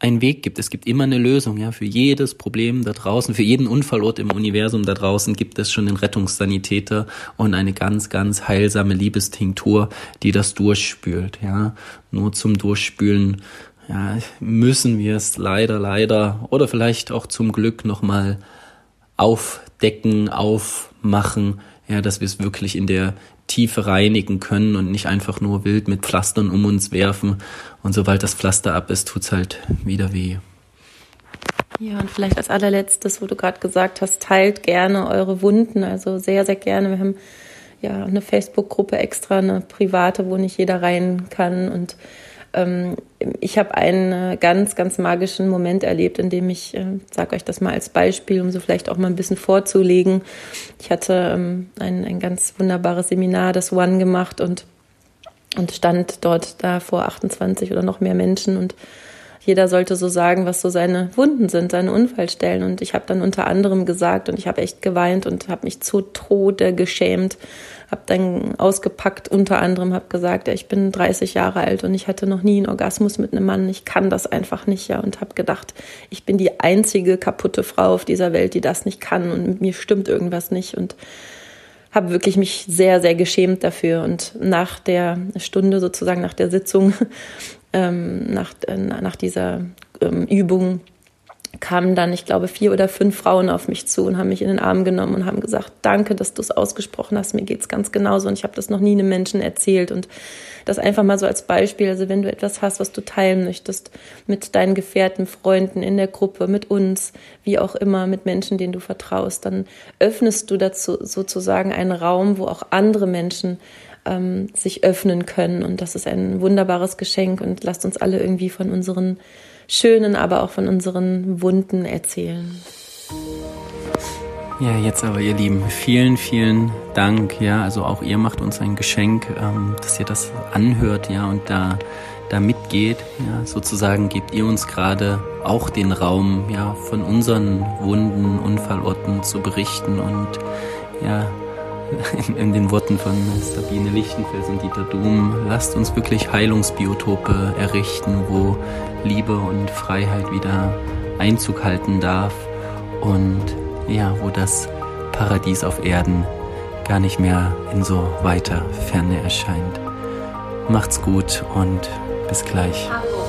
einen Weg gibt. Es gibt immer eine Lösung, ja. Für jedes Problem da draußen, für jeden Unfallort im Universum da draußen gibt es schon den Rettungssanitäter und eine ganz, ganz heilsame Liebestinktur, die das durchspült, ja. Nur zum Durchspülen, ja, müssen wir es leider, leider oder vielleicht auch zum Glück nochmal aufdecken, aufmachen, ja, dass wir es wirklich in der Tiefe reinigen können und nicht einfach nur wild mit Pflastern um uns werfen. Und sobald das Pflaster ab ist, tut's halt wieder weh. Ja, und vielleicht als allerletztes, wo du gerade gesagt hast, teilt gerne eure Wunden, also sehr, sehr gerne. Wir haben ja eine Facebook-Gruppe extra, eine private, wo nicht jeder rein kann und ich habe einen ganz, ganz magischen Moment erlebt, in dem ich, äh, sage euch das mal als Beispiel, um so vielleicht auch mal ein bisschen vorzulegen. Ich hatte ähm, ein, ein ganz wunderbares Seminar, das One gemacht und, und stand dort da vor 28 oder noch mehr Menschen und jeder sollte so sagen, was so seine Wunden sind, seine Unfallstellen. Und ich habe dann unter anderem gesagt und ich habe echt geweint und habe mich zu Tode geschämt, habe dann ausgepackt, unter anderem habe gesagt, ja, ich bin 30 Jahre alt und ich hatte noch nie einen Orgasmus mit einem Mann, ich kann das einfach nicht, ja, und habe gedacht, ich bin die einzige kaputte Frau auf dieser Welt, die das nicht kann und mit mir stimmt irgendwas nicht und habe wirklich mich sehr, sehr geschämt dafür. Und nach der Stunde, sozusagen nach der Sitzung, <laughs> ähm, nach, äh, nach dieser ähm, Übung, kamen dann, ich glaube, vier oder fünf Frauen auf mich zu und haben mich in den Arm genommen und haben gesagt, danke, dass du es ausgesprochen hast, mir geht's ganz genauso und ich habe das noch nie einem Menschen erzählt. Und das einfach mal so als Beispiel, also wenn du etwas hast, was du teilen möchtest mit deinen Gefährten, Freunden in der Gruppe, mit uns, wie auch immer, mit Menschen, denen du vertraust, dann öffnest du dazu sozusagen einen Raum, wo auch andere Menschen ähm, sich öffnen können. Und das ist ein wunderbares Geschenk und lasst uns alle irgendwie von unseren schönen, aber auch von unseren Wunden erzählen. Ja, jetzt aber ihr Lieben, vielen, vielen Dank. Ja, also auch ihr macht uns ein Geschenk, ähm, dass ihr das anhört, ja, und da, da mitgeht. Ja, sozusagen gebt ihr uns gerade auch den Raum, ja, von unseren Wunden, Unfallorten zu berichten und ja, in, <laughs> in, den Worten von Sabine Lichtenfels und Dieter Doom, lasst uns wirklich Heilungsbiotope errichten, wo Liebe und Freiheit wieder Einzug halten darf und ja, wo das Paradies auf Erden gar nicht mehr in so weiter Ferne erscheint. Macht's gut und bis gleich. Hallo.